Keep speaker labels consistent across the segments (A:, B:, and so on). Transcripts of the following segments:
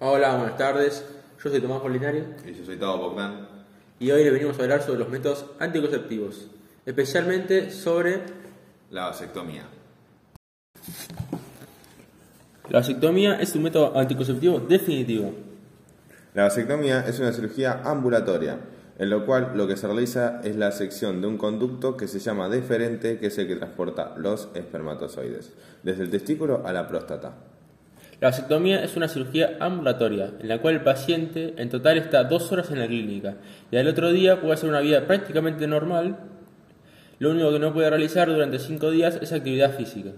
A: Hola, buenas tardes. Yo soy Tomás Polinario
B: Y yo soy Tavo Bogdan.
A: y hoy le venimos a hablar sobre los métodos anticonceptivos, especialmente sobre
B: La vasectomía.
A: la vasectomía es un método anticonceptivo definitivo.
B: La vasectomía es una cirugía ambulatoria, en lo cual lo que se realiza es la sección de un conducto que se llama deferente, que es el que transporta los espermatozoides, desde el testículo a la próstata.
A: La vasectomía es una cirugía ambulatoria, en la cual el paciente en total está dos horas en la clínica y al otro día puede hacer una vida prácticamente normal. Lo único que no puede realizar durante cinco días es actividad física.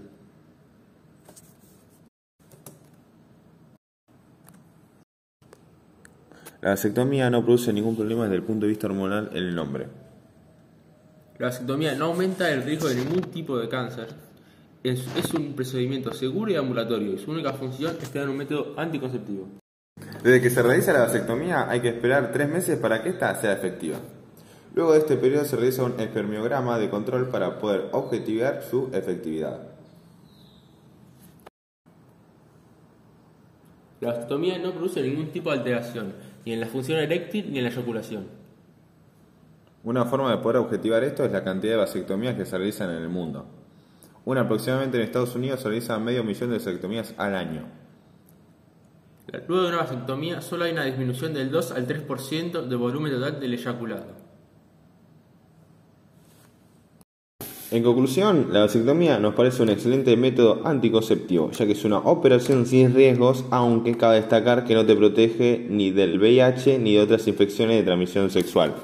B: La vasectomía no produce ningún problema desde el punto de vista hormonal en el hombre.
A: La vasectomía no aumenta el riesgo de ningún tipo de cáncer. Es, es un procedimiento seguro y ambulatorio y su única función es tener un método anticonceptivo.
B: Desde que se realiza la vasectomía hay que esperar tres meses para que ésta sea efectiva. Luego de este periodo se realiza un espermiograma de control para poder objetivar su efectividad.
A: La vasectomía no produce ningún tipo de alteración, ni en la función eréctil ni en la eyaculación.
B: Una forma de poder objetivar esto es la cantidad de vasectomías que se realizan en el mundo. Una aproximadamente en Estados Unidos se realiza medio millón de vasectomías al año.
A: Luego de una vasectomía solo hay una disminución del 2 al 3% del volumen total del eyaculado.
B: En conclusión, la vasectomía nos parece un excelente método anticonceptivo, ya que es una operación sin riesgos, aunque cabe destacar que no te protege ni del VIH ni de otras infecciones de transmisión sexual.